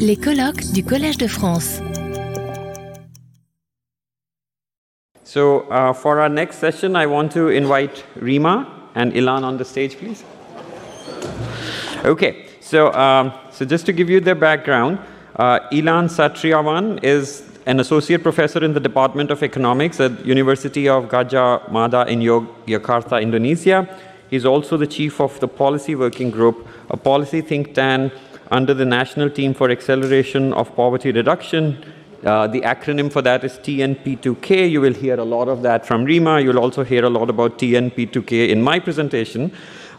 Les colloques du Collège de France. So, uh, for our next session, I want to invite Rema and Elan on the stage, please. Okay, so, um, so just to give you their background, uh, Elan Satriawan is an associate professor in the Department of Economics at University of Gadjah Mada in Yogyakarta, Indonesia. He's also the chief of the Policy Working Group, a policy think tank under the National Team for Acceleration of Poverty Reduction. Uh, the acronym for that is TNP2K. You will hear a lot of that from Rema. You'll also hear a lot about TNP2K in my presentation.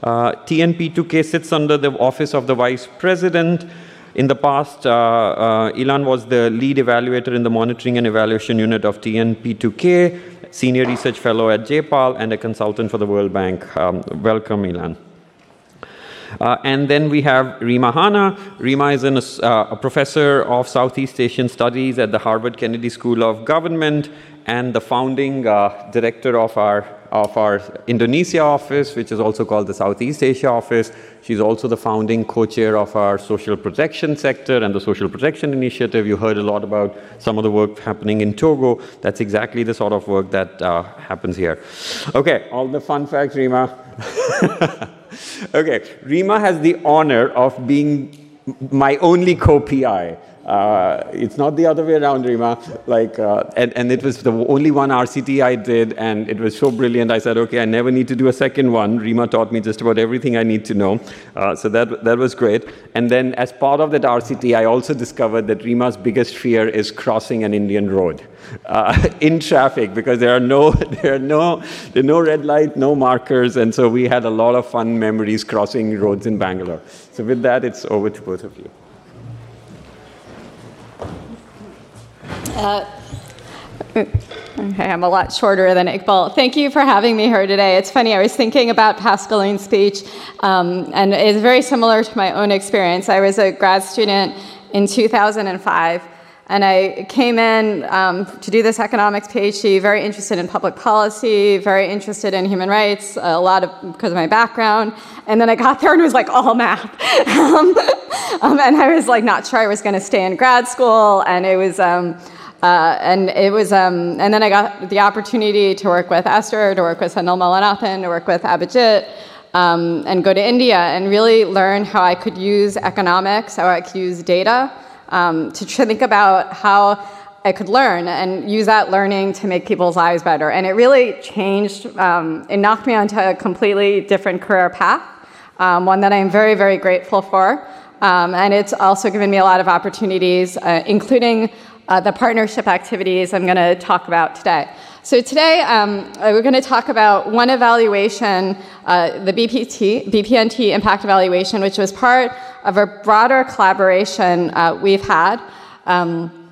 Uh, TNP2K sits under the Office of the Vice President. In the past, uh, uh, Elan was the lead evaluator in the monitoring and evaluation unit of TNP2K, senior research fellow at JPAL, and a consultant for the World Bank. Um, welcome, Elan. Uh, and then we have Rema Hanna. Rema is an, uh, a professor of Southeast Asian Studies at the Harvard Kennedy School of Government and the founding uh, director of our of our Indonesia office, which is also called the Southeast Asia office. She's also the founding co-chair of our social protection sector and the social protection initiative. You heard a lot about some of the work happening in Togo. That's exactly the sort of work that uh, happens here. Okay, all the fun facts, Rema. okay, Rema has the honor of being my only co-PI. Uh, it's not the other way around, Rema. Like, uh, and, and it was the only one RCT I did, and it was so brilliant. I said, okay, I never need to do a second one. Rema taught me just about everything I need to know. Uh, so that, that was great. And then, as part of that RCT, I also discovered that Rema's biggest fear is crossing an Indian road uh, in traffic because there are no, there are no, there are no red light, no markers, and so we had a lot of fun memories crossing roads in Bangalore. So with that, it's over to both of you. Uh, okay, I'm a lot shorter than Iqbal. Thank you for having me here today. It's funny, I was thinking about Pascaline's speech, um, and it's very similar to my own experience. I was a grad student in 2005. And I came in um, to do this economics PhD, very interested in public policy, very interested in human rights, a lot of because of my background. And then I got there and it was like all math. um, um, and I was like not sure I was going to stay in grad school. And it was, um, uh, and it was, um, and then I got the opportunity to work with Esther, to work with Sendhil Mullainathan, to work with Abhijit, um, and go to India and really learn how I could use economics, how I could use data um, to think about how I could learn and use that learning to make people's lives better. And it really changed, um, it knocked me onto a completely different career path, um, one that I'm very, very grateful for. Um, and it's also given me a lot of opportunities, uh, including uh, the partnership activities I'm going to talk about today. So today um, uh, we're going to talk about one evaluation, uh, the BPT, BPNT impact evaluation, which was part of a broader collaboration uh, we've had. Um,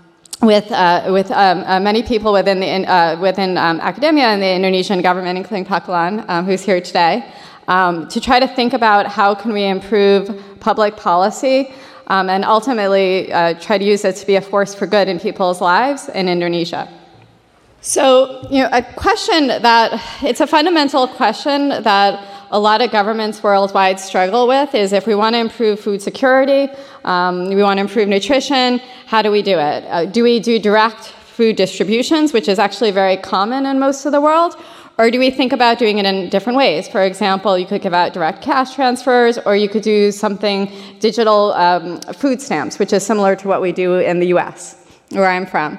with, uh, with um, uh, many people within, the, within um, academia and the Indonesian government, including Pak Elan, um, who's here today, um, to try to think about how can we improve public policy um, and ultimately uh, try to use it to be a force for good in people's lives in Indonesia. So, you know, a question that it's a fundamental question that a lot of governments worldwide struggle with is if we want to improve food security, um, we want to improve nutrition, how do we do it? Uh, do we do direct food distributions, which is actually very common in most of the world? Or do we think about doing it in different ways? For example, you could give out direct cash transfers, or you could do something digital um, food stamps, which is similar to what we do in the US, where I'm from.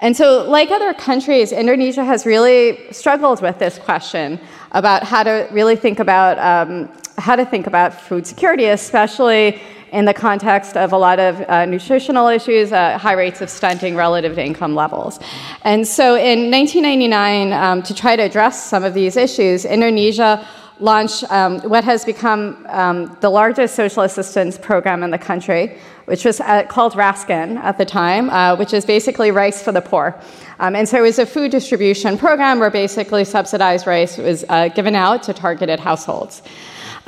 And so, like other countries, Indonesia has really struggled with this question about how to really think about um, how to think about food security, especially in the context of a lot of uh, nutritional issues, uh, high rates of stunting relative to income levels. And so in 1999, um, to try to address some of these issues, Indonesia launched um, what has become um, the largest social assistance program in the country, which was uh, called Raskin at the time, uh, which is basically rice for the poor. Um, and so it was a food distribution program where basically subsidized rice was uh, given out to targeted households.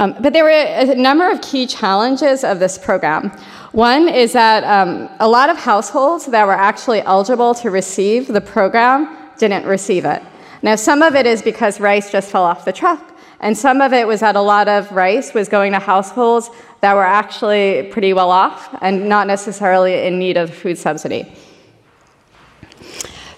Um, but there were a number of key challenges of this program. One is that um, a lot of households that were actually eligible to receive the program didn't receive it. Now, some of it is because rice just fell off the truck, And some of it was that a lot of rice was going to households that were actually pretty well off and not necessarily in need of food subsidy.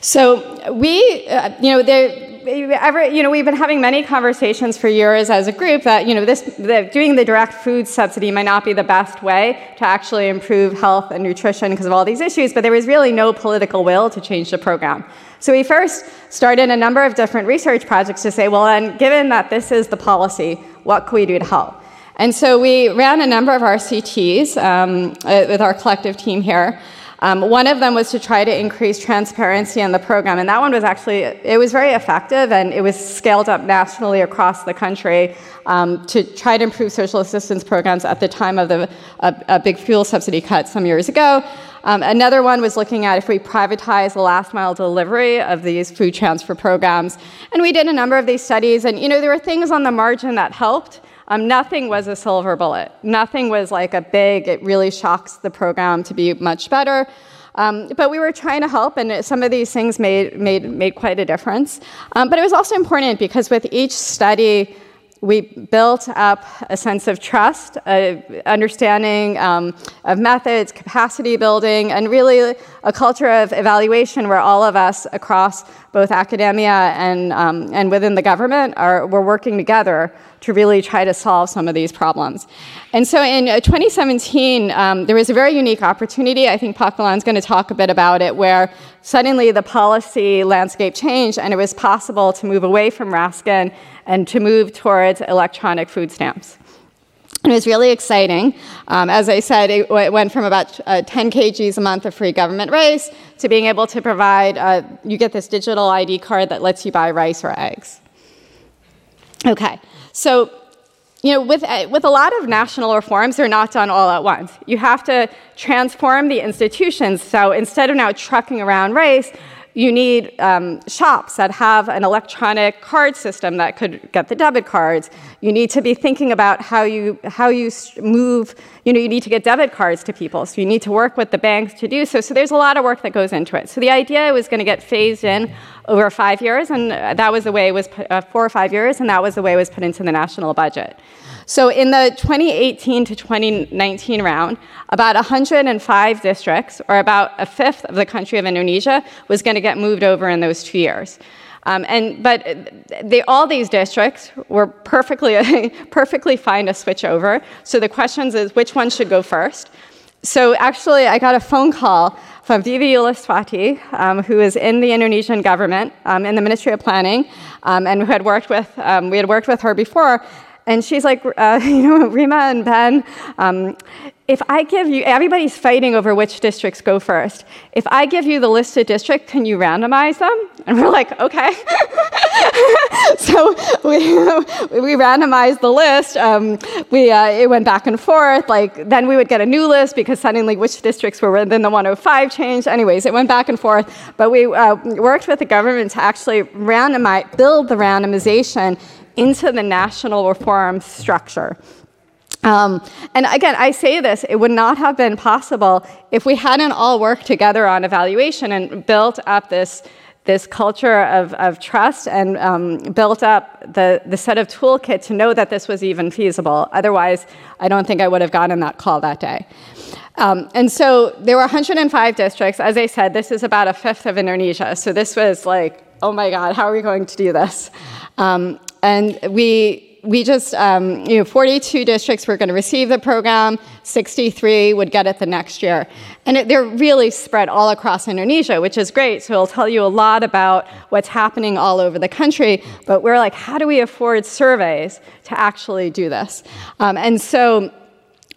So we, uh, you know, there, you know, we've been having many conversations for years as a group that, you know, this, the, doing the direct food subsidy might not be the best way to actually improve health and nutrition because of all these issues, but there was really no political will to change the program. So we first started a number of different research projects to say, well, then, given that this is the policy, what can we do to help? And so we ran a number of RCTs um, uh, with our collective team here. Um, one of them was to try to increase transparency in the program, and that one was actually it was very effective, and it was scaled up nationally across the country um, to try to improve social assistance programs at the time of the a, a big fuel subsidy cut some years ago. Um, another one was looking at if we privatize the last mile delivery of these food transfer programs, and we did a number of these studies, and you know there were things on the margin that helped. Um, nothing was a silver bullet. Nothing was like a big, it really shocks the program to be much better. Um, but we were trying to help, and some of these things made, made, made quite a difference. Um, but it was also important because with each study, we built up a sense of trust, a understanding um, of methods, capacity building, and really a culture of evaluation where all of us across both academia and, um, and within the government are we're working together to really try to solve some of these problems. And so in uh, 2017, um, there was a very unique opportunity. I think Pak Elan's going to talk a bit about it, where suddenly the policy landscape changed and it was possible to move away from Raskin and to move towards electronic food stamps. It was really exciting. Um, as I said, it, it went from about uh, 10 kgs a month of free government rice to being able to provide, uh, you get this digital ID card that lets you buy rice or eggs. Okay, so, you know, with, uh, with a lot of national reforms, they're not done all at once. You have to transform the institutions. So instead of now trucking around race, you need um, shops that have an electronic card system that could get the debit cards. You need to be thinking about how you how you move. You know, you need to get debit cards to people, so you need to work with the banks to do so. So there's a lot of work that goes into it. So the idea was going to get phased in over five years, and that was the way it was put, uh, four or five years, and that was the way it was put into the national budget. So in the 2018 to 2019 round, about 105 districts, or about a fifth of the country of Indonesia, was going to get moved over in those two years. Um, and, but they, all these districts were perfectly, perfectly fine to switch over. So the question is which one should go first? So actually, I got a phone call from Vivi Yulaswati, um, who is in the Indonesian government um, in the Ministry of Planning, um, and who had worked with, um, we had worked with her before, and she's like, uh, you know, Rema and Ben, um, if I give you, everybody's fighting over which districts go first. If I give you the list of districts, can you randomize them? And we're like, okay. so we, we randomized the list. Um, we, uh, it went back and forth. Like, then we would get a new list because suddenly which districts were within the 105 changed. Anyways, it went back and forth. But we uh, worked with the government to actually randomize, build the randomization into the national reform structure. Um, and again, I say this, it would not have been possible if we hadn't all worked together on evaluation and built up this, this culture of, of trust and um, built up the, the set of toolkit to know that this was even feasible. Otherwise, I don't think I would have gotten that call that day. Um, and so there were 105 districts. As I said, this is about a fifth of Indonesia. So this was like, oh my God, how are we going to do this? Um, and we we just, um, you know, 42 districts were going to receive the program, 63 would get it the next year. And it, they're really spread all across Indonesia, which is great. So it'll tell you a lot about what's happening all over the country. But we're like, how do we afford surveys to actually do this? Um, and so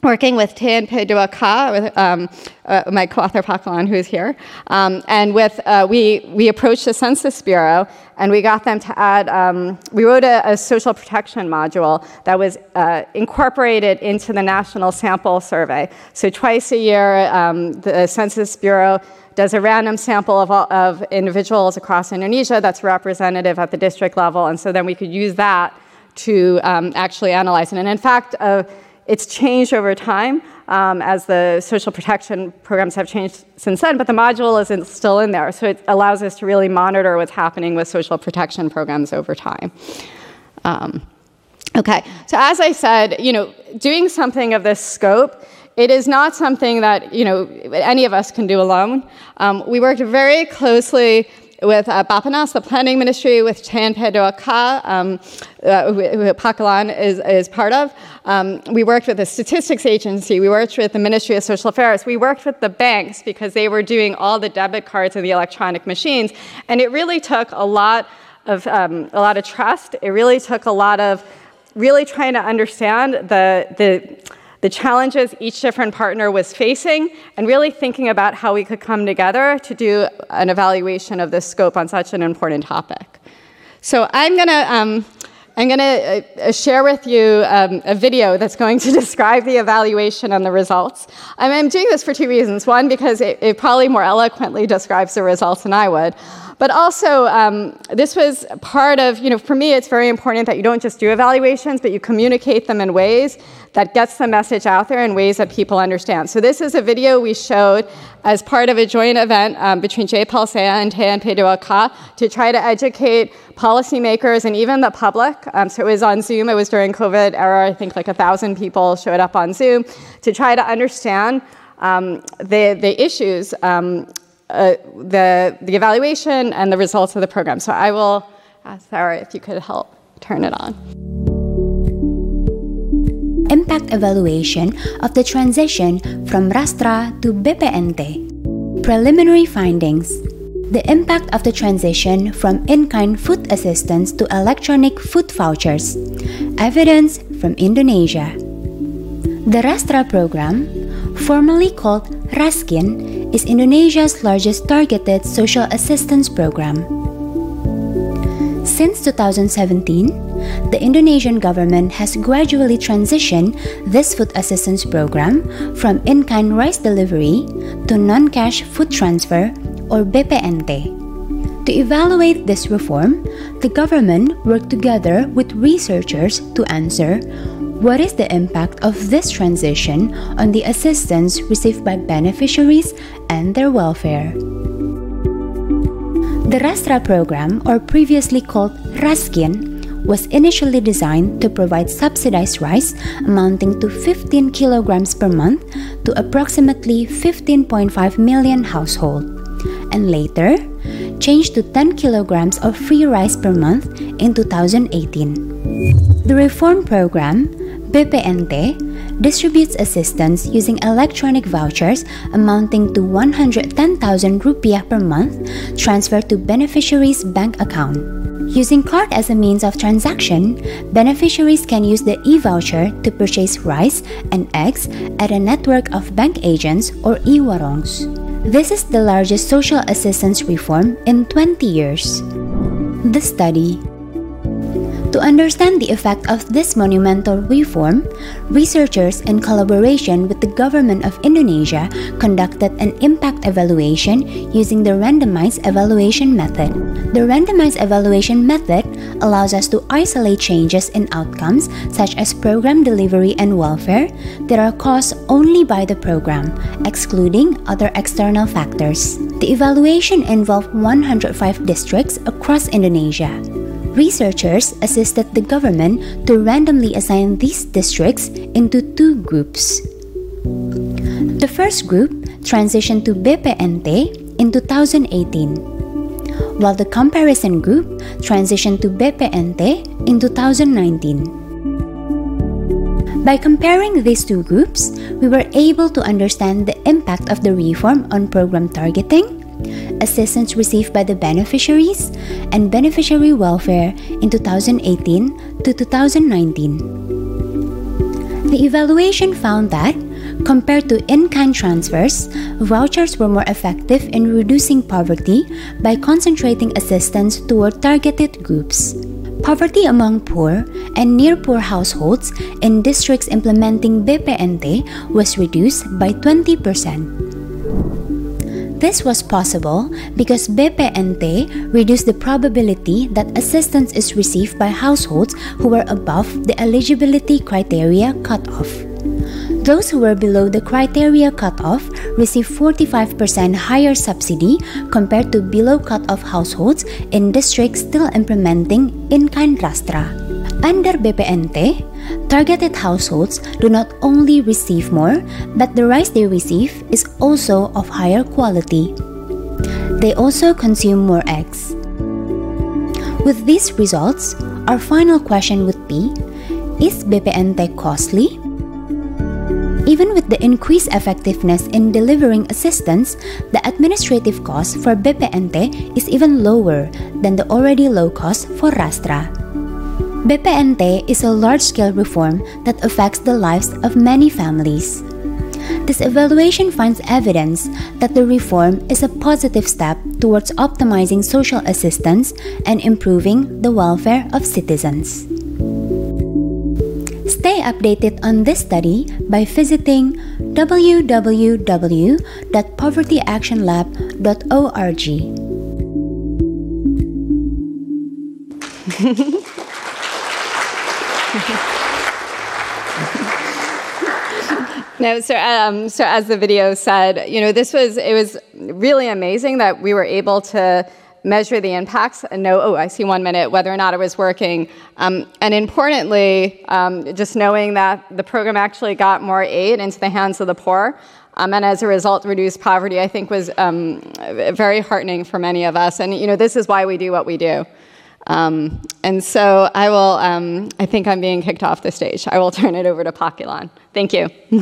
working with Tan 2K, with um, uh, my co-author Pak Elan, who's here, um, and with uh, we we approached the Census Bureau and we got them to add. Um, we wrote a, a, social protection module that was uh, incorporated into the national sample survey. So twice a year, um, the Census Bureau does a random sample of, all, of individuals across Indonesia that's representative at the district level, and so then we could use that to um, actually analyze it. And in fact uh, it's changed over time um, as the social protection programs have changed since then, but the module is still in there. So it allows us to really monitor what's happening with social protection programs over time. Um, Okay, so as I said, you know, doing something of this scope, it is not something that, you know, any of us can do alone. Um, we worked very closely with uh, Bappenas, the planning ministry, with Chan Ka, um, uh, who Pak Elan is, is part of. Um, we worked with the statistics agency. We worked with the Ministry of Social Affairs. We worked with the banks because they were doing all the debit cards and the electronic machines. And it really took a lot of, um, a lot of trust. It really took a lot of really trying to understand the, the, the challenges each different partner was facing, and really thinking about how we could come together to do an evaluation of the scope on such an important topic. So I'm going to um, I'm going to uh, share with you um, a video that's going to describe the evaluation and the results. I'm doing this for two reasons. One, because it, it probably more eloquently describes the results than I would. But also, um, this was part of, you know, for me, it's very important that you don't just do evaluations, but you communicate them in ways that gets the message out there in ways that people understand. So this is a video we showed as part of a joint event um, between Jayapal Saya and TNP Ka to try to educate policymakers and even the public. Um, so it was on Zoom. It was during COVID era. I think like a thousand people showed up on Zoom to try to understand um, the, the issues um, uh, the, the evaluation and the results of the program. So I will ask Sarah if you could help turn it on. Impact evaluation of the transition from Rastra to BPNT. Preliminary findings. The impact of the transition from in-kind food assistance to electronic food vouchers. Evidence from Indonesia. The Rastra program, formerly called Raskin, is Indonesia's largest targeted social assistance program. Since 2017, the Indonesian government has gradually transitioned this food assistance program from in kind rice delivery to non cash food transfer or BPNT. To evaluate this reform, the government worked together with researchers to answer what is the impact of this transition on the assistance received by beneficiaries and their welfare? The Rastra program, or previously called Raskin, was initially designed to provide subsidized rice amounting to 15 kilograms per month to approximately 15.5 million households, and later changed to 10 kilograms of free rice per month in 2018. The reform program BPNT distributes assistance using electronic vouchers amounting to 110,000 rupiah per month transferred to beneficiaries' bank account. Using card as a means of transaction, beneficiaries can use the e-voucher to purchase rice and eggs at a network of bank agents or e-warongs. This is the largest social assistance reform in 20 years. The study to understand the effect of this monumental reform, researchers in collaboration with the government of Indonesia conducted an impact evaluation using the randomized evaluation method. The randomized evaluation method allows us to isolate changes in outcomes such as program delivery and welfare that are caused only by the program, excluding other external factors. The evaluation involved 105 districts across Indonesia. Researchers assisted the government to randomly assign these districts into two groups. The first group transitioned to BPNT in 2018, while the comparison group transitioned to BPNT in 2019. By comparing these two groups, we were able to understand the impact of the reform on program targeting, assistance received by the beneficiaries, and beneficiary welfare in 2018 to 2019. The evaluation found that, compared to in kind transfers, vouchers were more effective in reducing poverty by concentrating assistance toward targeted groups. Poverty among poor and near poor households in districts implementing BPNT was reduced by 20%. This was possible because BPNT reduced the probability that assistance is received by households who were above the eligibility criteria cutoff. Those who were below the criteria cutoff received 45% higher subsidy compared to below cutoff households in districts still implementing in kind rastra. Under BPNT, targeted households do not only receive more, but the rice they receive is also of higher quality. They also consume more eggs. With these results, our final question would be Is BPNT costly? Even with the increased effectiveness in delivering assistance, the administrative cost for BPNT is even lower than the already low cost for Rastra. BPNT is a large scale reform that affects the lives of many families. This evaluation finds evidence that the reform is a positive step towards optimizing social assistance and improving the welfare of citizens. Stay updated on this study by visiting www.povertyactionlab.org. No, so um, so as the video said, you know, this was it was really amazing that we were able to measure the impacts and know, oh, I see one minute, whether or not it was working. Um, and importantly, um, just knowing that the program actually got more aid into the hands of the poor. Um, and as a result, reduced poverty, I think was um, very heartening for many of us. And, you know, this is why we do what we do. Um, and so I will, um, I think I'm being kicked off the stage. I will turn it over to Pak Elan. Thank you.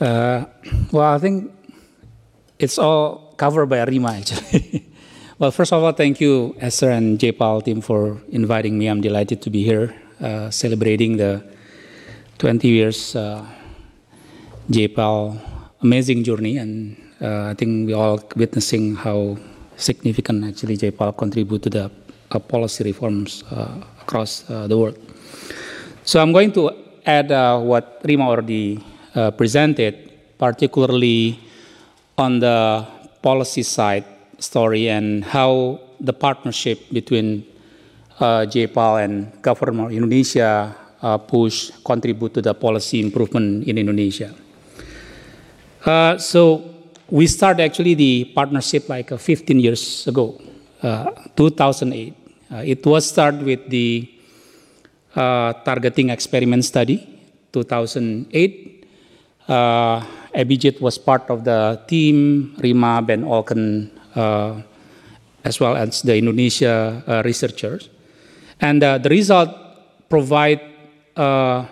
uh, well, I think it's all covered by Rema actually. well, first of all, thank you, Esther and JPAL team for inviting me. I'm delighted to be here uh, celebrating the 20 years uh, JPAL amazing journey, and uh, I think we all witnessing how significant actually JPAL contribute to the uh, policy reforms uh, across uh, the world. So I'm going to add uh, what Rema already uh, presented, particularly on the policy side story and how the partnership between JPAL and government of Indonesia uh, push, contribute to the policy improvement in Indonesia. Uh, so we started actually the partnership like uh, 15 years ago, uh, 2008. Uh, it was started with the uh, targeting experiment study, 2008. Uh, Abhijit was part of the team, Rema, Ben Olken, as well as the Indonesia researchers. And the result provide uh,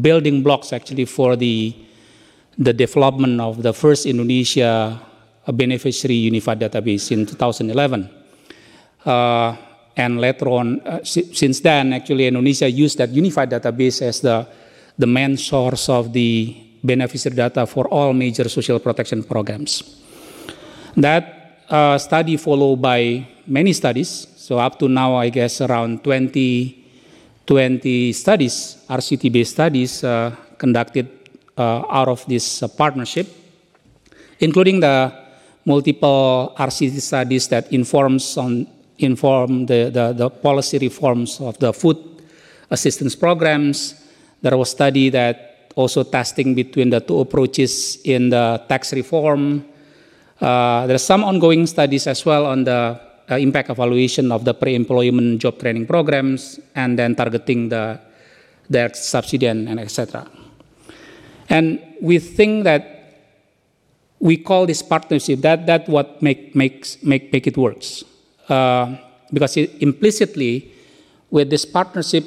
building blocks actually for the the development of the first Indonesia beneficiary unified database in 2011. Uh, and later on, uh, since then, actually, Indonesia used that unified database as the, the main source of the beneficiary data for all major social protection programs. That uh, study followed by many studies. So up to now, I guess around 20 20 studies, RCT-based studies uh, conducted uh, out of this uh, partnership, including the multiple RCT studies that informs on inform the, the, the policy reforms of the food assistance programs. There was study that also testing between the two approaches in the tax reform. Uh, there are some ongoing studies as well on the uh, impact evaluation of the pre-employment job training programs, and then targeting the their subsidy and, and etc. And we think that we call this partnership that that what make makes make make it works uh, because it, implicitly with this partnership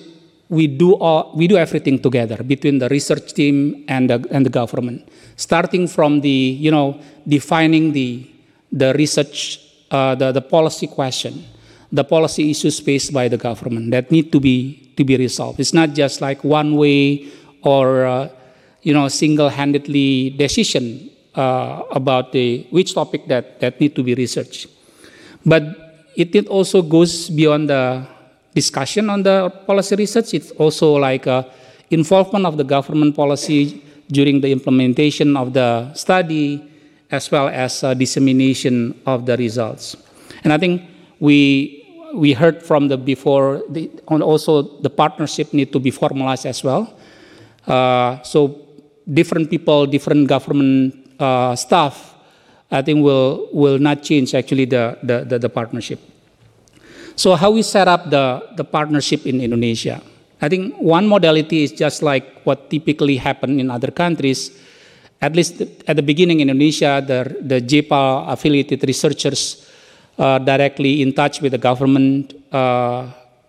we do all we do everything together between the research team and the, and the government starting from the you know defining the the research uh, the, the policy question, the policy issues faced by the government that need to be to be resolved. It's not just like one way or uh, you know single-handedly decision uh, about the which topic that that need to be researched, but it, it also goes beyond the discussion on the policy research. It's also like a involvement of the government policy during the implementation of the study as well as uh, dissemination of the results. And I think we we heard from the before, the, also the partnership need to be formalized as well. Uh, so different people, different government uh, staff, I think will will not change actually the, the, the, the, partnership. So how we set up the, the partnership in Indonesia? I think one modality is just like what typically happen in other countries. At least at the beginning in Indonesia, the, the JPAL affiliated researchers uh, directly in touch with the government uh,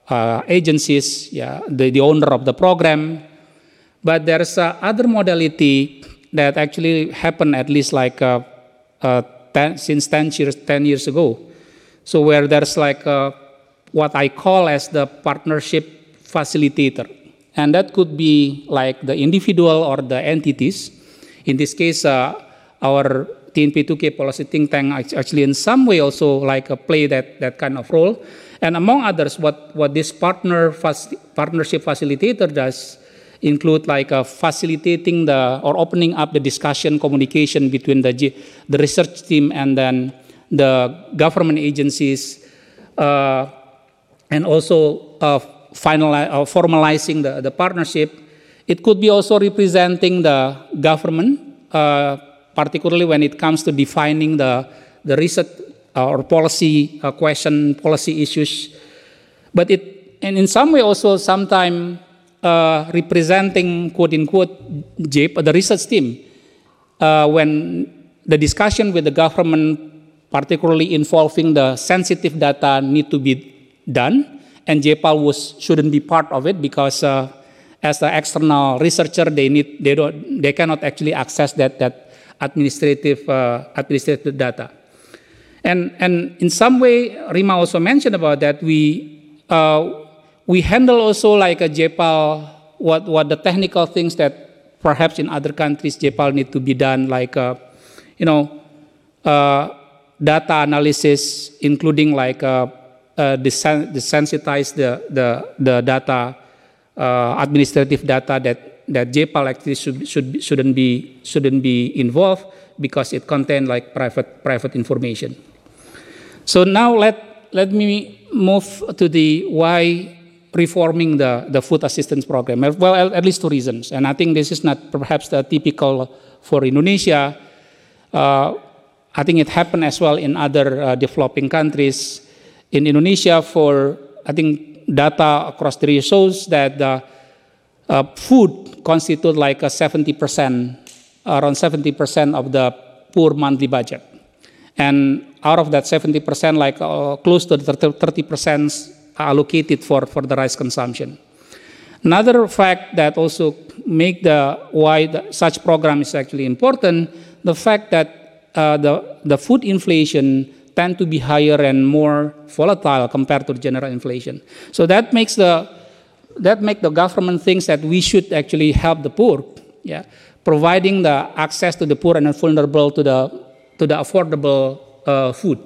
uh, agencies, yeah, the, the owner of the program. But there's other modality that actually happened at least like uh, uh, ten, since 10 years, 10 years ago. So where there's like uh, what I call as the partnership facilitator. And that could be like the individual or the entities. In this case, our TNP2K policy think tank actually in some way also like uh, play that, that kind of role. And among others, what, what this partner partnership facilitator does include like uh, facilitating the or opening up the discussion communication between the, the research team and then the government agencies uh, and also uh, finali- uh, formalizing the, the partnership. It could be also representing the government uh, particularly when it comes to defining the, the research uh, or policy uh, question, policy issues. But it, and in some way also sometimes uh, representing quote unquote JIP, the research team, uh, when the discussion with the government, particularly involving the sensitive data, need to be done, and JPAL was shouldn't be part of it because uh, as the external researcher, they need they don't they cannot actually access that that administrative, uh, administrative data. And, and in some way, Rema also mentioned about that, we, uh, we handle also like a JPAL, what, what the technical things that perhaps in other countries JPAL need to be done, like, uh, you know, uh, data analysis, including like uh, uh, desensitize the, the, the data, uh, administrative data that that JPAL actually should, should, shouldn't, be, shouldn't be involved because it contains like private, private information. So now let, let me move to the why reforming the, the food assistance program. Well, at least two reasons. And I think this is not perhaps the typical for Indonesia. Uh, I think it happened as well in other uh, developing countries. In Indonesia, for I think data across the year shows that the uh, food constitute like a 70%, around 70% of the poor monthly budget. And out of that 70%, like uh, close to 30% are allocated for, for the rice consumption. Another fact that also make the why the, such program is actually important, the fact that uh, the, the food inflation tend to be higher and more volatile compared to general inflation. So that makes the that make the government thinks that we should actually help the poor, yeah, providing the access to the poor and the vulnerable to the to the affordable uh, food.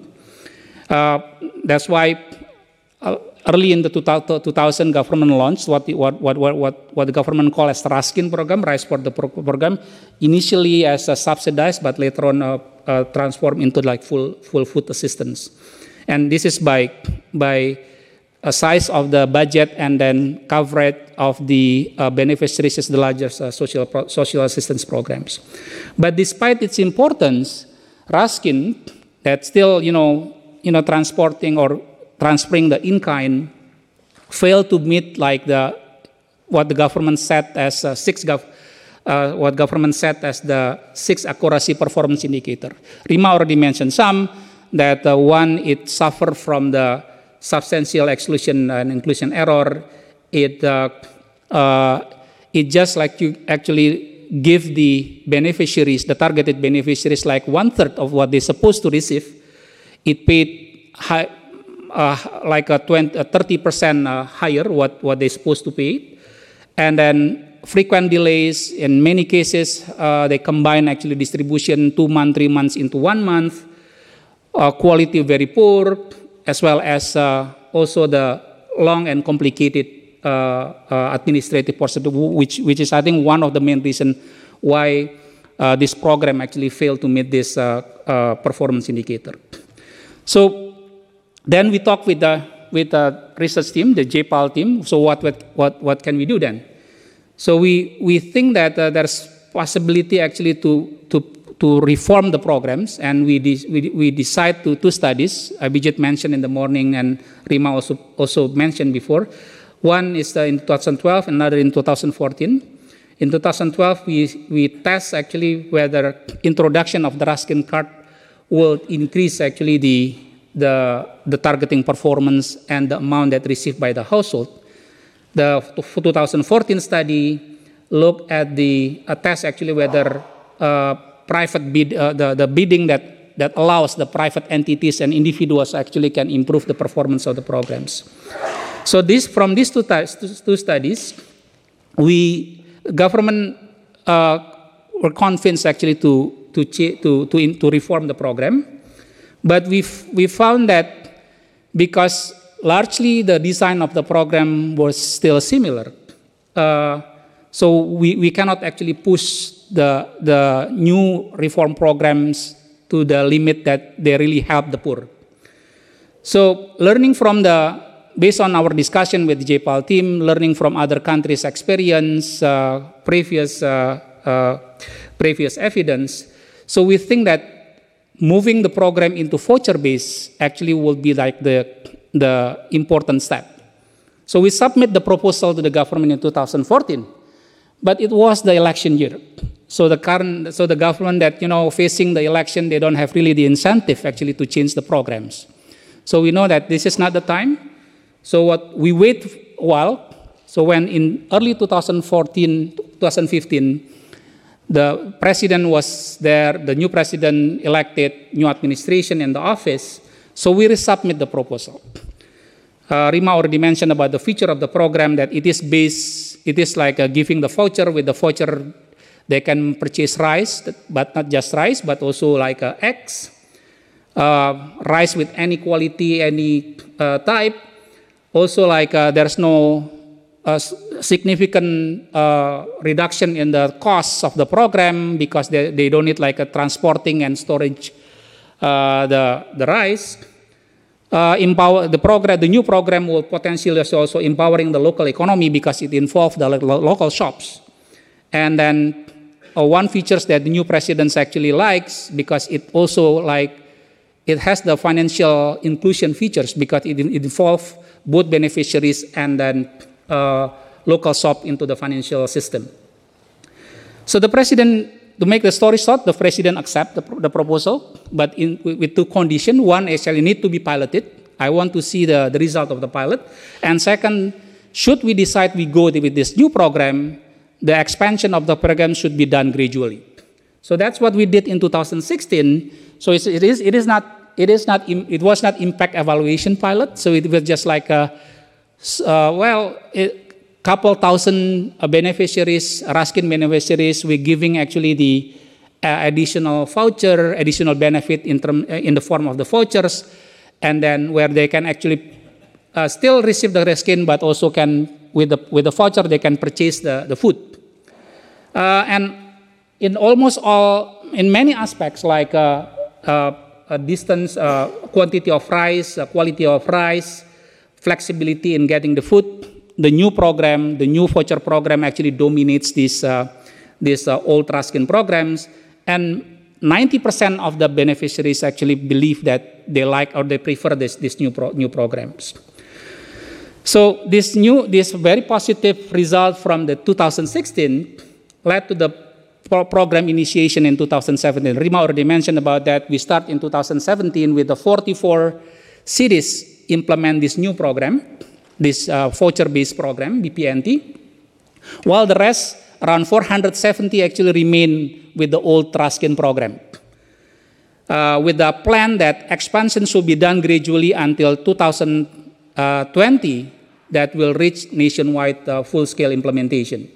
Uh, that's why uh, early in the 2000, government launched what the, what, what, what, what the government called as Raskin program, Rice for the program, initially as a subsidized, but later on uh, uh, transformed into like full full food assistance. And this is by by a size of the budget and then coverage of the uh, beneficiaries as the largest uh, social, social assistance programs. But despite its importance, Raskin, that still, you know, you know, transporting or transferring the in-kind, failed to meet like the what the government set as uh, six gov, uh, what government set as the six accuracy performance indicator. Rema already mentioned some that uh, one it suffered from the substantial exclusion and inclusion error, it uh, uh, it just like you actually give the beneficiaries, the targeted beneficiaries, like one third of what they're supposed to receive. It paid high, uh, like a 20, 30% uh, higher what, what they're supposed to pay. And then frequent delays, in many cases, uh, they combine actually distribution two months, three months into one month. Uh, quality very poor, as well as uh, also the long and complicated uh, uh, administrative procedure, which, which is, I think, one of the main reasons why this program actually failed to meet this performance indicator. So then we talk with the with the research team, the JPAL team. So what what what, can we do then? So we we think that uh, there's possibility actually to, to, to reform the programs, and we, de- we, we decide to two studies. Abhijit mentioned in the morning, and Rema also, also mentioned before. One is uh, in 2012, another in 2014. In 2012, we, we test actually whether introduction of the Raskin card will increase actually the, the, the targeting performance and the amount that received by the household. The 2014 study looked at the uh, test actually whether uh, private bid, uh, the, the bidding that, that allows the private entities and individuals actually can improve the performance of the programs. So this from these two, two studies, we government uh, were convinced actually to to to to, in, to reform the program, but we we found that because largely the design of the program was still similar, uh, so we, we cannot actually push the the new reform programs to the limit that they really help the poor. So learning from the based on our discussion with the JPAL team, learning from other countries' experience, uh, previous, uh, uh, previous evidence, so we think that moving the program into voucher base actually will be like the, the important step. So we submit the proposal to the government in 2014, but it was the election year. So the current, so the government that you know facing the election, they don't have really the incentive actually to change the programs. So we know that this is not the time. So what we wait a while. So when in early 2014, 2015, the president was there, the new president elected, new administration in the office. So we resubmit the proposal. Uh, Rema already mentioned about the feature of the program that it is based, it is like uh, giving the voucher. With the voucher, they can purchase rice, but not just rice, but also like uh, eggs, uh, rice with any quality, any uh, type, also, like uh, there's no uh, significant uh, reduction in the costs of the program because they, they don't need like a transporting and storage uh, the, the rice. Uh, empower the program, the new program will potentially also empowering the local economy because it involves the lo local shops. And then uh, one features that the new president actually likes because it also like it has the financial inclusion features because it, it involves both beneficiaries and then Uh, local shop into the financial system. So the president, to make the story short, the president accept the, the proposal, but in, with two conditions. One, actually need to be piloted. I want to see the, the result of the pilot. And second, should we decide we go with this new program, the expansion of the program should be done gradually. So that's what we did in 2016. So it is, it is not it is not it was not impact evaluation pilot so it was just like a uh, well a couple thousand uh, beneficiaries raskin beneficiaries we're giving actually the uh, additional voucher additional benefit in term uh, in the form of the vouchers. And then where they can actually uh, still receive the raskin but also can with the with the voucher they can purchase the, the food. Uh, and in almost all in many aspects like distance, quantity of rice, quality of rice, flexibility in getting the food. The new program, the new voucher program actually dominates these, uh, these old Raskin programs. And 90% of the beneficiaries actually believe that they like or they prefer this, this new, pro, new programs. So this new, this very positive result from the 2016 led to the program initiation in 2017. Rema already mentioned about that. We start in 2017 with the 44 cities implement this new program, this uh, voucher-based program, BPNT, while the rest, around 470 actually remain with the old Raskin program. Uh, with the plan that expansion should be done gradually until 2020 that will reach nationwide uh, full-scale implementation.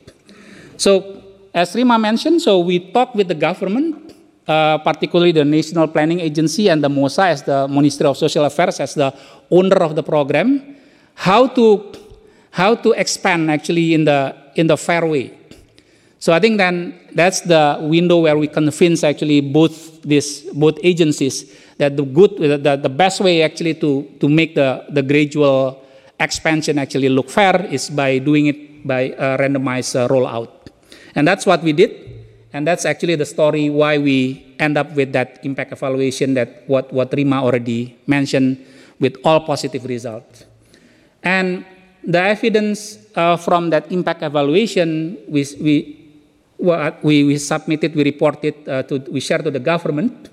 So as Rema mentioned, so we talked with the government, uh, particularly the National Planning Agency and the MOSA as the Ministry of Social Affairs as the owner of the program, how to how to expand actually in the in the fair way. So I think then that's the window where we convince actually both this both agencies that the good that the best way actually to to make the the gradual expansion actually look fair is by doing it by a randomized uh, rollout. And that's what we did. And that's actually the story why we end up with that impact evaluation that what, what Rema already mentioned with all positive results. And the evidence uh, from that impact evaluation, we, we, we, we submitted, we reported, uh, to, we shared to the government.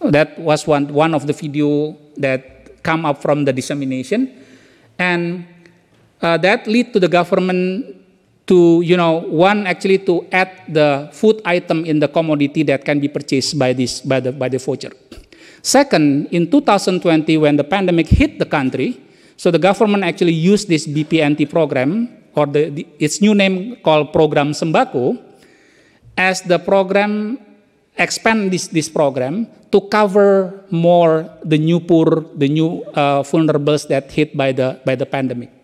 That was one, one of the video that come up from the dissemination. And uh, that lead to the government to, you know, one actually to add the food item in the commodity that can be purchased by this, by the, by the voucher. Second, in 2020, when the pandemic hit the country, so the government actually used this BPNT program, or the, the, its new name called Program Sembako, as the program expand this, this program to cover more the new poor, the new uh, vulnerables that hit by the, by the pandemic.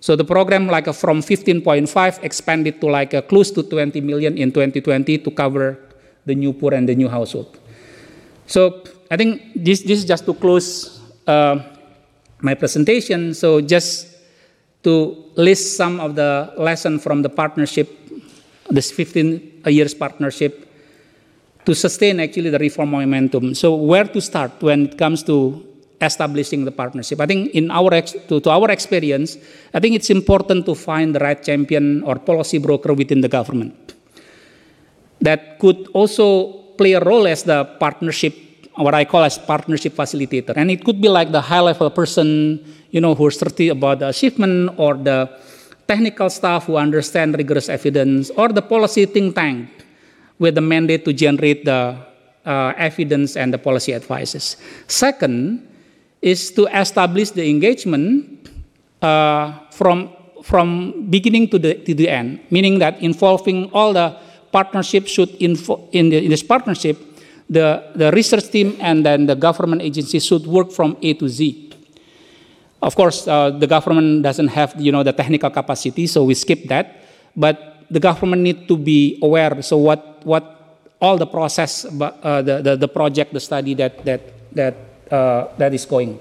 So the program like from 15.5 expanded to like a close to 20 million in 2020 to cover the new poor and the new household. So I think this, this is just to close uh, my presentation. So just to list some of the lessons from the partnership, this 15 years partnership, to sustain actually the reform momentum. So where to start when it comes to establishing the partnership? I think in our to, to our experience, I think it's important to find the right champion or policy broker within the government that could also play a role as the partnership what I call as partnership facilitator. And it could be like the high level person, you know, who's 30 about the achievement or the technical staff who understand rigorous evidence or the policy think tank with the mandate to generate the uh, evidence and the policy advices. Second is to establish the engagement uh, from, from beginning to the, to the end, meaning that involving all the partnerships should info, in, the, in this partnership the, the research team and then the government agency should work from A to Z. Of course, uh, the government doesn't have you know the technical capacity, so we skip that. But the government need to be aware. So what what all the process, uh, the, the the project, the study that that that uh, that is going.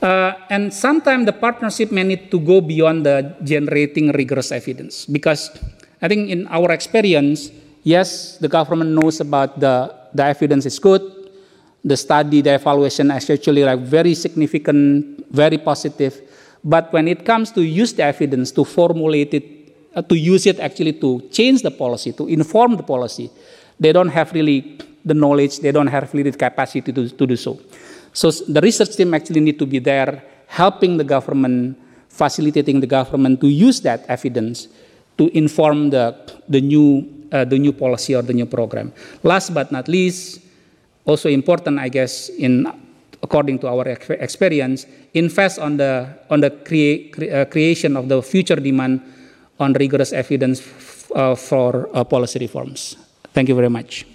Uh, and sometimes the partnership may need to go beyond the generating rigorous evidence because I think in our experience, yes, the government knows about the the evidence is good. The study, the evaluation is actually like very significant, very positive. But when it comes to use the evidence to formulate it, uh, to use it actually to change the policy, to inform the policy, they don't have really the knowledge, they don't have really the capacity to, to do so. So the research team actually need to be there helping the government, facilitating the government to use that evidence to inform the, the new uh, the new policy or the new program. Last but not least, also important, I guess, in according to our experience, invest on the on the crea- uh, creation of the future demand on rigorous evidence uh, for uh, policy reforms. Thank you very much.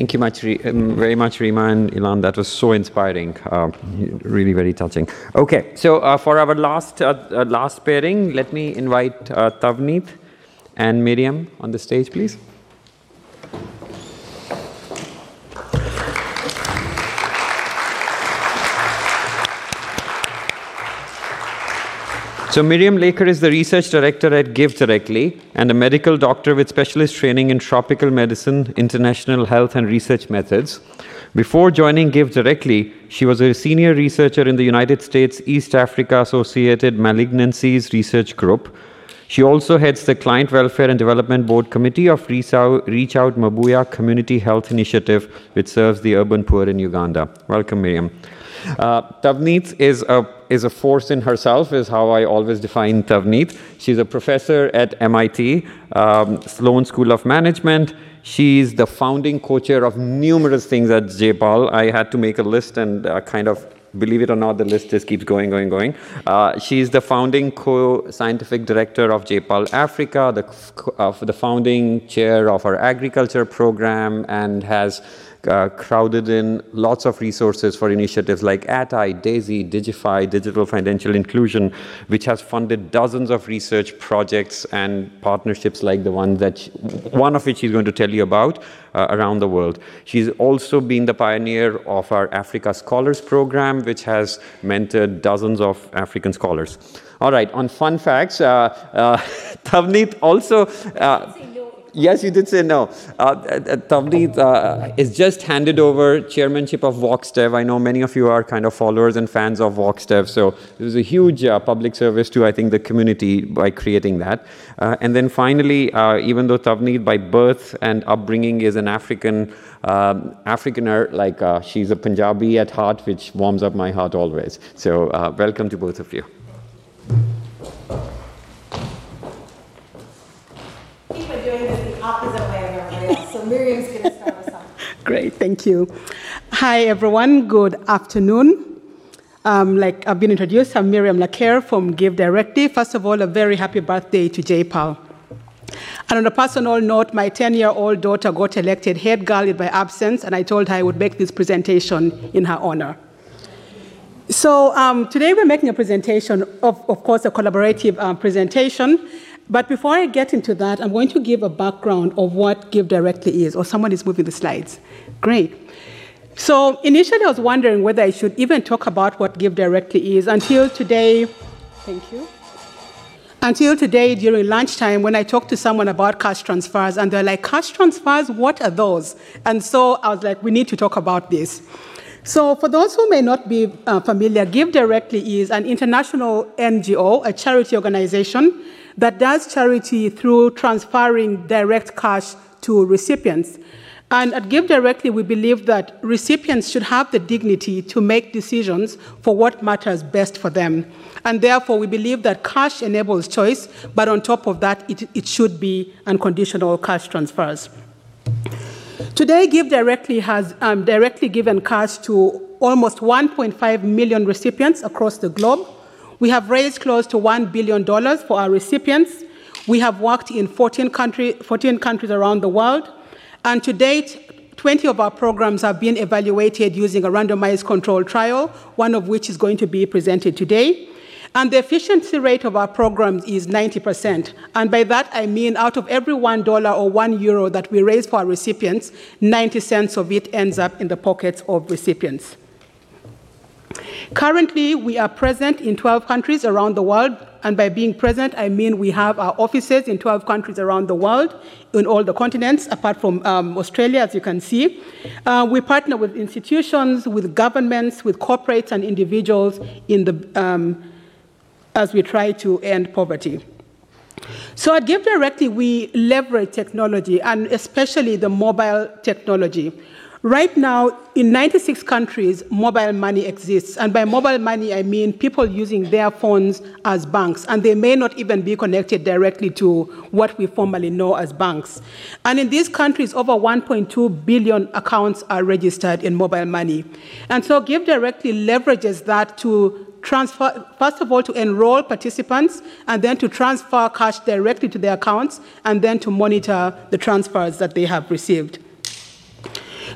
Thank you much, um, very much, Rema and Elan. That was so inspiring, uh, really very touching. Okay, so uh, for our last uh, uh last pairing, let me invite uh, Tavneet and Miriam on the stage, please. So Miriam Laker is the research director at Give Directly and a medical doctor with specialist training in tropical medicine, international health and research methods. Before joining Give Directly, she was a senior researcher in the United States East Africa Associated Malignancies Research Group. She also heads the Client Welfare and Development Board Committee of Reach Out, Reach Out Mbuya Community Health Initiative, which serves the urban poor in Uganda. Welcome, Miriam. Uh, Tavneet is a, is a force in herself, is how I always define Tavneet. She's a professor at MIT, um, Sloan School of Management. She's the founding co-chair of numerous things at JPAL. I had to make a list and uh, kind of believe it or not, the list just keeps going, going, going. Uh, she's the founding co-scientific director of JPAL Africa, the, uh, the founding chair of our agriculture program, and has uh, crowded in lots of resources for initiatives like ATI, DAISY, Digify, Digital Financial Inclusion, which has funded dozens of research projects and partnerships like the one that, she, one of which she's going to tell you about uh, around the world. She's also been the pioneer of our Africa Scholars Program, which has mentored dozens of African scholars. All right, on fun facts, uh, uh, Tavneet also. Uh, yes, you did say no. Uh, uh Tavneet uh, is just handed over chairmanship of VoxDev. I know many of you are kind of followers and fans of VoxDev, so it was a huge uh, public service to, I think, the community by creating that. Uh, and then finally, uh, even though Tavneet by birth and upbringing is an African um, Afrikaner, like she's a Punjabi at heart, which warms up my heart always. So welcome to both of you. Great, thank you. Hi, everyone. Good afternoon. Um, like I've been introduced, I'm Miriam Laker from Give Directly. First of all, a very happy birthday to J-PAL. And on a personal note, my 10 year old daughter got elected head girl in my absence, and I told her I would make this presentation in her honor. So um, today we're making a presentation, of, of course, a collaborative um, presentation but before I get into that, I'm going to give a background of what Give Directly is, or someone is moving the slides. Great. So initially, I was wondering whether I should even talk about what Give Directly is until today. Thank you. Until today, during lunchtime, when I talked to someone about cash transfers, and they're like, cash transfers, what are those? And so I was like, we need to talk about this. So, for those who may not be uh, familiar, Give Directly is an international NGO, a charity organization that does charity through transferring direct cash to recipients. And at Give Directly, we believe that recipients should have the dignity to make decisions for what matters best for them. And therefore, we believe that cash enables choice, but on top of that, it, it should be unconditional cash transfers. Today, Give Directly has um, directly given cash to almost 1.5 million recipients across the globe. We have raised close to $1 billion for our recipients. We have worked in 14, country, 14 countries around the world. And to date, 20 of our programs have been evaluated using a randomized control trial, one of which is going to be presented today. And the efficiency rate of our programs is 90%. And by that, I mean out of every $1 or 1 euro that we raise for our recipients, 90 cents of it ends up in the pockets of recipients. Currently, we are present in 12 countries around the world, and by being present, I mean we have our offices in 12 countries around the world, in all the continents, apart from um, Australia, as you can see. Uh, we partner with institutions, with governments, with corporates, and individuals in the, um, as we try to end poverty. So at Give Directly, we leverage technology, and especially the mobile technology. Right now, in 96 countries, mobile money exists. And by mobile money, I mean people using their phones as banks. And they may not even be connected directly to what we formally know as banks. And in these countries, over 1.2 billion accounts are registered in mobile money. And so Give Directly leverages that to transfer, first of all, to enroll participants, and then to transfer cash directly to their accounts, and then to monitor the transfers that they have received.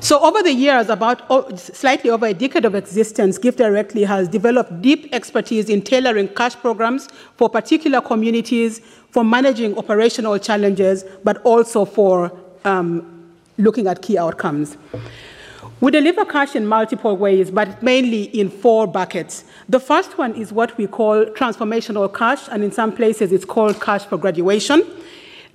So over the years, about slightly over a decade of existence, Give Directly has developed deep expertise in tailoring cash programs for particular communities, for managing operational challenges, but also for um, looking at key outcomes. We deliver cash in multiple ways, but mainly in four buckets. The first one is what we call transformational cash, and in some places it's called cash for graduation.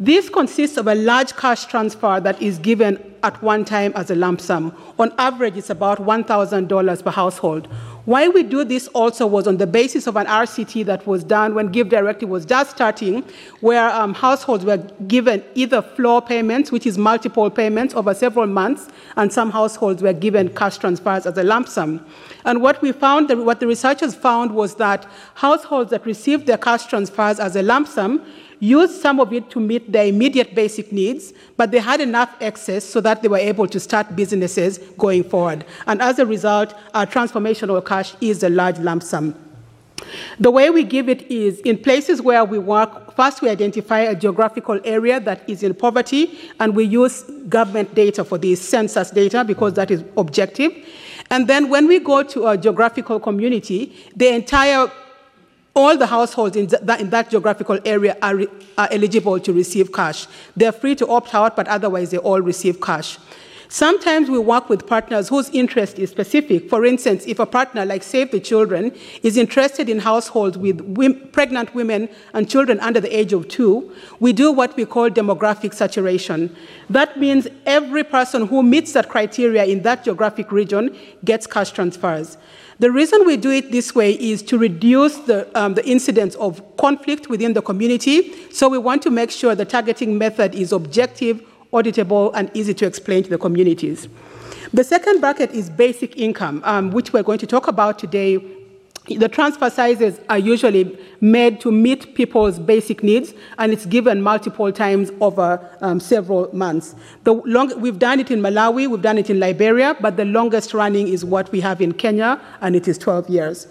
This consists of a large cash transfer that is given at one time as a lump sum. On average, it's about $1,000 per household. Why we do this also was on the basis of an RCT that was done when Give Directly was just starting, where um, households were given either floor payments, which is multiple payments over several months, and some households were given cash transfers as a lump sum. And what we found, what the researchers found was that households that received their cash transfers as a lump sum used some of it to meet their immediate basic needs, but they had enough excess so that they were able to start businesses going forward. And as a result, our transformational cash is a large lump sum. The way we give it is in places where we work, first we identify a geographical area that is in poverty, and we use government data for this census data because that is objective. And then when we go to a geographical community, the entire all the households in that, in that geographical area are, are, eligible to receive cash. They're free to opt out, but otherwise they all receive cash. Sometimes we work with partners whose interest is specific. For instance, if a partner like Save the Children is interested in households with pregnant women and children under the age of two, we do what we call demographic saturation. That means every person who meets that criteria in that geographic region gets cash transfers. The reason we do it this way is to reduce the, um, the incidence of conflict within the community. So we want to make sure the targeting method is objective, auditable, and easy to explain to the communities. The second bracket is basic income, um, which we're going to talk about today. The transfer sizes are usually made to meet people's basic needs, and it's given multiple times over um, several months. The long, we've done it in Malawi, we've done it in Liberia, but the longest running is what we have in Kenya, and it is 12 years.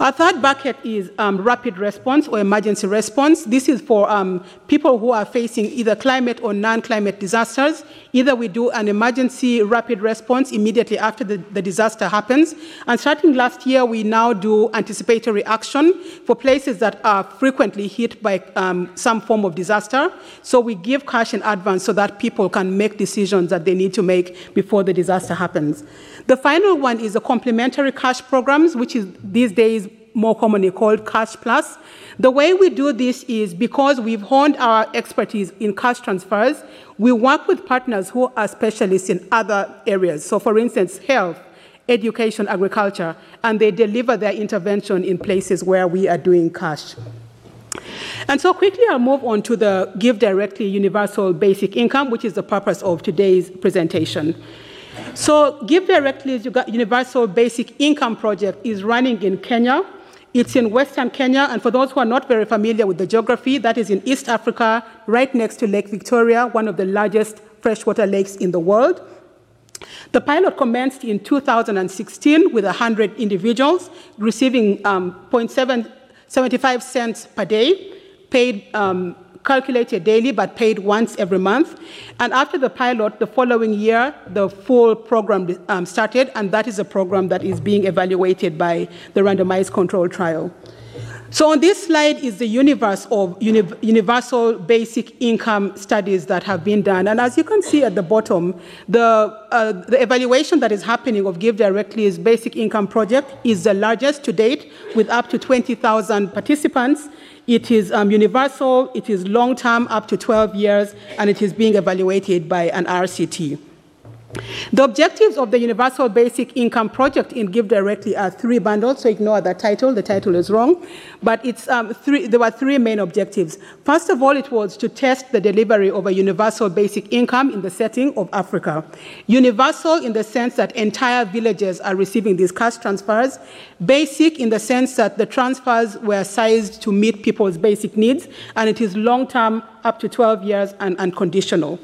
Our third bucket is um, rapid response or emergency response. This is for um, people who are facing either climate or non climate disasters. Either we do an emergency rapid response immediately after the, the, disaster happens. And starting last year, we now do anticipatory action for places that are frequently hit by um, some form of disaster. So we give cash in advance so that people can make decisions that they need to make before the disaster happens. The final one is the complementary cash programs, which is these days more commonly called Cash Plus. The way we do this is because we've honed our expertise in cash transfers, we work with partners who are specialists in other areas. So, for instance, health, education, agriculture, and they deliver their intervention in places where we are doing cash. And so quickly I'll move on to the Give Directly Universal Basic Income, which is the purpose of today's presentation. So Give Directly Universal Basic Income Project is running in Kenya. It's in Western Kenya, and for those who are not very familiar with the geography, that is in East Africa, right next to Lake Victoria, one of the largest freshwater lakes in the world. The pilot commenced in 2016 with 100 individuals receiving um, 0.75 cents per day, paid um, calculated daily but paid once every month. And after the pilot, the following year, the full program um, started, and that is a program that is being evaluated by the randomized control trial. So on this slide is the universe of uni universal basic income studies that have been done. And as you can see at the bottom, the, uh, the evaluation that is happening of Give Directly's basic income project is the largest to date with up to 20,000 participants. It is um, universal, it is long term, up to 12 years, and it is being evaluated by an RCT. The objectives of the Universal Basic Income Project in Give Directly are three bundles, so ignore that title, the title is wrong. But it's, um, three, there were three main objectives. First of all, it was to test the delivery of a universal basic income in the setting of Africa. Universal in the sense that entire villages are receiving these cash transfers. Basic in the sense that the transfers were sized to meet people's basic needs, and it is long term, up to 12 years, and unconditional.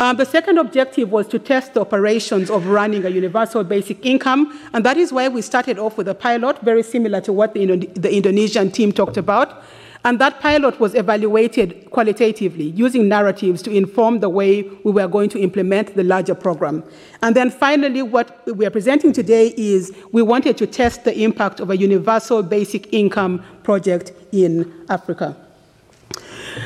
Um, the second objective was to test the operations of running a universal basic income, and that is why we started off with a pilot, very similar to what the, the Indonesian team talked about. And that pilot was evaluated qualitatively using narratives to inform the way we were going to implement the larger program. And then finally, what we are presenting today is we wanted to test the impact of a universal basic income project in Africa.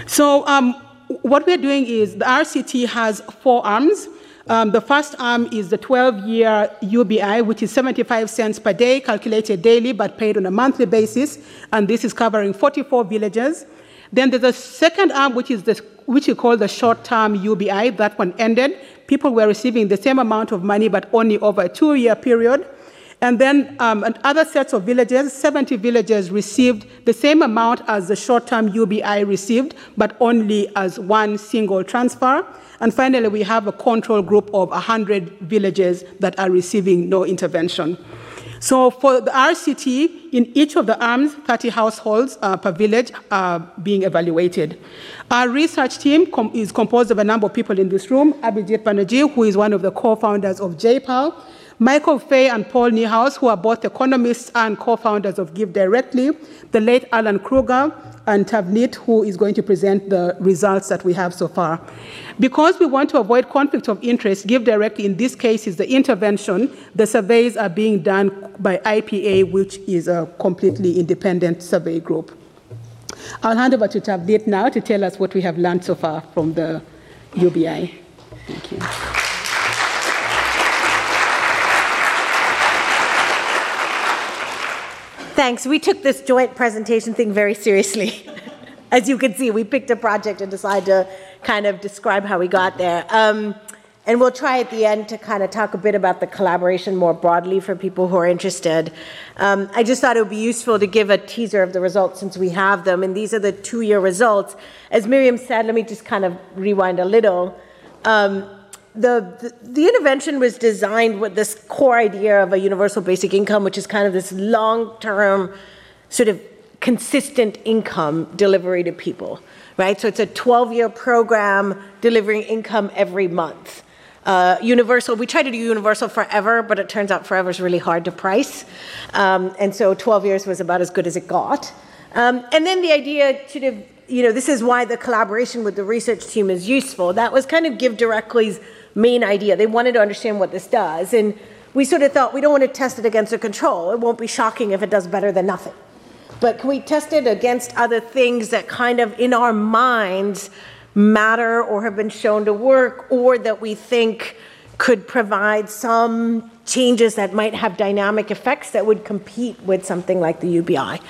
So, um, what we're doing is the RCT has four arms. Um, the first arm is the 12 year UBI, which is 75 cents per day, calculated daily but paid on a monthly basis. And this is covering 44 villages. Then there's a second arm, which is the, which you call the short term UBI. That one ended. People were receiving the same amount of money, but only over a two year period. And then um, and other sets of villages, 70 villages received the same amount as the short term UBI received, but only as one single transfer. And finally, we have a control group of 100 villages that are receiving no intervention. So for the RCT, in each of the arms, 30 households uh, per village are being evaluated. Our research team com is composed of a number of people in this room. Abhijit Banerjee, who is one of the co-founders of JPAL, Michael Faye and Paul Niehaus, who are both economists and co-founders of Give Directly, the late Alan Krueger, and Tavneet, who is going to present the results that we have so far. Because we want to avoid conflict of interest, Give Directly in this case is the intervention. The surveys are being done by IPA, which is a completely independent survey group. I'll hand over to Tavneet now to tell us what we have learned so far from the UBI. Thank you. Thanks. We took this joint presentation thing very seriously. As you can see, we picked a project and decided to kind of describe how we got there. Um, and we'll try at the end to kind of talk a bit about the collaboration more broadly for people who are interested. Um, I just thought it would be useful to give a teaser of the results since we have them. And these are the two year results. As Miriam said, let me just kind of rewind a little. Um, the, the, intervention was designed with this core idea of a universal basic income, which is kind of this long term, sort of consistent income delivery to people, right? So it's a 12 year program delivering income every month. Uh, universal, we try to do universal forever, but it turns out forever is really hard to price. Um, and so 12 years was about as good as it got. Um, and then the idea of, you know, this is why the collaboration with the research team is useful. That was kind of Give Directly's main idea. They wanted to understand what this does. And we sort of thought we don't want to test it against a control. It won't be shocking if it does better than nothing. But can we test it against other things that kind of in our minds matter or have been shown to work or that we think could provide some changes that might have dynamic effects that would compete with something like the UBI.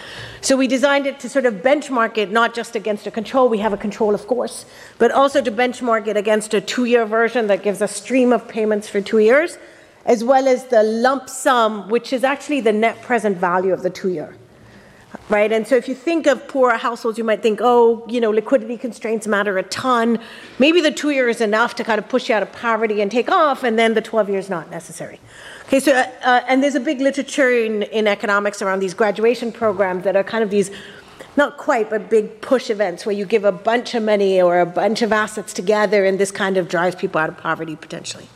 So we designed it to sort of benchmark it not just against a control, we have a control, of course, but also to benchmark it against a two year version that gives a stream of payments for two years, as well as the lump sum, which is actually the net present value of the two year right? And so if you think of poorer households, you might think, oh, you know, liquidity constraints matter a ton. Maybe the two years is enough to kind of push you out of poverty and take off, and then the 12 years not necessary. Okay, so, uh, uh, and there's a big literature in, in economics around these graduation programs that are kind of these not quite, but big push events where you give a bunch of money or a bunch of assets together, and this kind of drives people out of poverty potentially.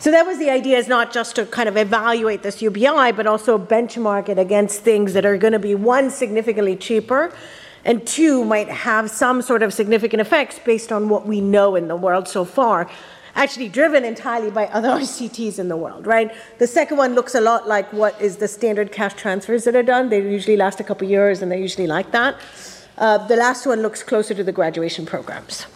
So that was the idea is not just to kind of evaluate this UBI, but also benchmark it against things that are going to be one, significantly cheaper, and two, might have some sort of significant effects based on what we know in the world so far. Actually, driven entirely by other RCTs in the world, right? The second one looks a lot like what is the standard cash transfers that are done. They usually last a couple years and they're usually like that. Uh, the last one looks closer to the graduation programs.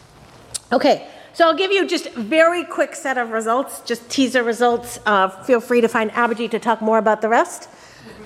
Okay, so I'll give you just a very quick set of results, just teaser results. Uh, feel free to find Abhijit to talk more about the rest.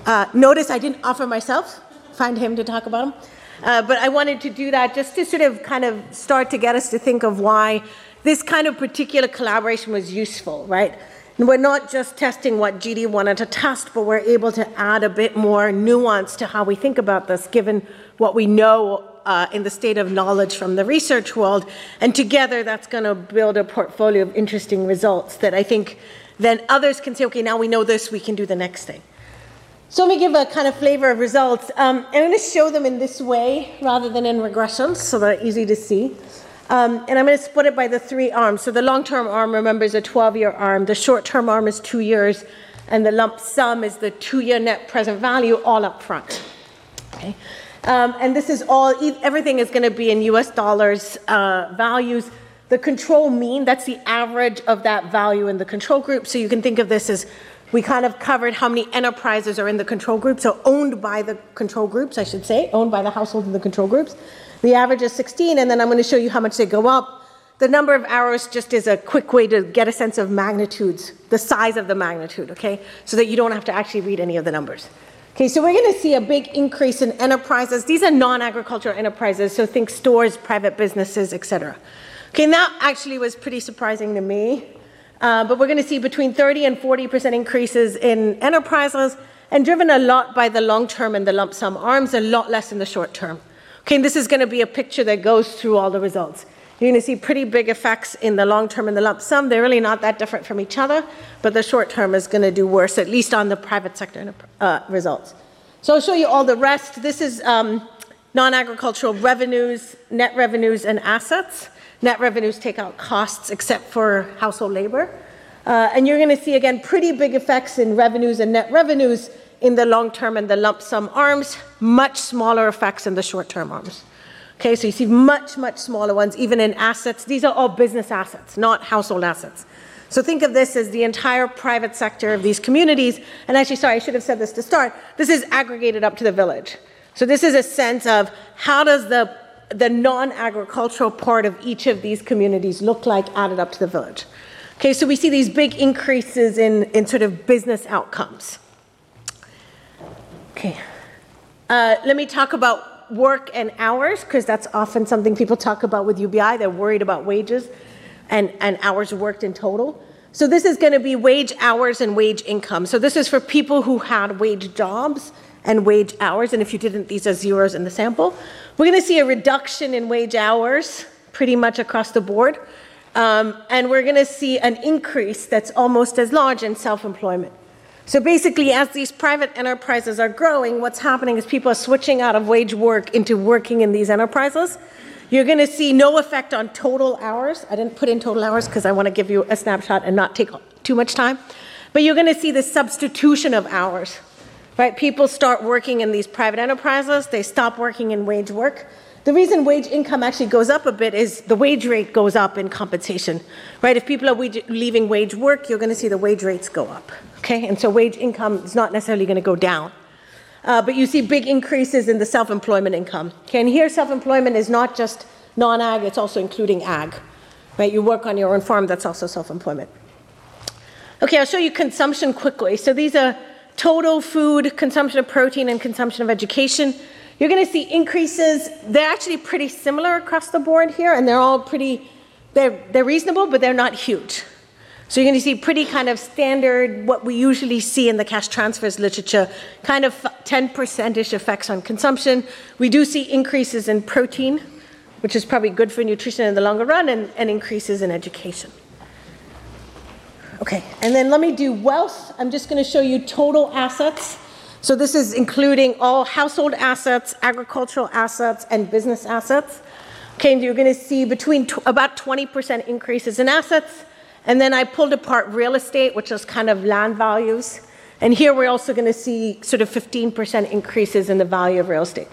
Uh, notice I didn't offer myself, find him to talk about them. Uh, but I wanted to do that just to sort of kind of start to get us to think of why this kind of particular collaboration was useful, right? And we're not just testing what GD wanted to test, but we're able to add a bit more nuance to how we think about this, given what we know uh, in the state of knowledge from the research world. And together, that's going to build a portfolio of interesting results that I think then others can say, okay, now we know this, we can do the next thing. So let me give a kind of flavor of results. Um, I'm going to show them in this way rather than in regressions, so they're easy to see. Um, and I'm going to split it by the three arms. So the long-term arm, remember, is a 12-year arm. The short-term arm is two years, and the lump sum is the two-year net present value all up front. Okay. Um, and this is all, everything is going to be in US dollars uh, values. The control mean, that's the average of that value in the control group. So you can think of this as we kind of covered how many enterprises are in the control group, so owned by the control groups, I should say, owned by the households in the control groups. The average is 16, and then I'm going to show you how much they go up. The number of arrows just is a quick way to get a sense of magnitudes, the size of the magnitude, okay? So that you don't have to actually read any of the numbers. Okay, so we're going to see a big increase in enterprises. These are non-agricultural enterprises, so think stores, private businesses, etc. Okay, and that actually was pretty surprising to me. Uh, but we're going to see between 30 and 40% increases in enterprises, and driven a lot by the long term and the lump sum arms, a lot less in the short term. Okay, and this is going to be a picture that goes through all the results. You're going to see pretty big effects in the long term and the lump sum. They're really not that different from each other, but the short term is going to do worse, at least on the private sector uh, results. So I'll show you all the rest. This is um, non agricultural revenues, net revenues, and assets. Net revenues take out costs except for household labor. Uh, and you're going to see again pretty big effects in revenues and net revenues in the long term and the lump sum arms, much smaller effects in the short term arms. Okay, so you see much, much smaller ones, even in assets. These are all business assets, not household assets. So think of this as the entire private sector of these communities. And actually, sorry, I should have said this to start. This is aggregated up to the village. So this is a sense of how does the, the non-agricultural part of each of these communities look like added up to the village. Okay, so we see these big increases in, in sort of business outcomes. Okay. Uh, let me talk about work and hours, because that's often something people talk about with UBI. They're worried about wages and, and hours worked in total. So this is going to be wage hours and wage income. So this is for people who had wage jobs and wage hours. And if you didn't, these are zeros in the sample. We're going to see a reduction in wage hours pretty much across the board. Um, and we're going to see an increase that's almost as large in self employment. So basically, as these private enterprises are growing, what's happening is people are switching out of wage work into working in these enterprises. You're going to see no effect on total hours. I didn't put in total hours because I want to give you a snapshot and not take too much time. But you're going to see the substitution of hours. Right? People start working in these private enterprises, they stop working in wage work. The reason wage income actually goes up a bit is the wage rate goes up in compensation. Right? If people are wage, leaving wage work, you're going to see the wage rates go up. Okay? And so wage income is not necessarily going to go down. Uh, but you see big increases in the self-employment income. Okay, and here self-employment is not just non-ag, it's also including ag. Right, you work on your own farm, that's also self-employment. Okay, I'll show you consumption quickly. So these are total food, consumption of protein, and consumption of education. You're going to see increases. They're actually pretty similar across the board here, and they're all pretty, they're, they're reasonable, but they're not huge. So you're going to see pretty kind of standard, what we usually see in the cash transfers literature, kind of 10%ish effects on consumption. We do see increases in protein, which is probably good for nutrition in the longer run, and, and increases in education. Okay, and then let me do wealth. I'm just going to show you total assets. So this is including all household assets, agricultural assets, and business assets. Okay, and you're going to see between t- about 20% increases in assets and then I pulled apart real estate, which is kind of land values. And here we're also going to see sort of 15% increases in the value of real estate.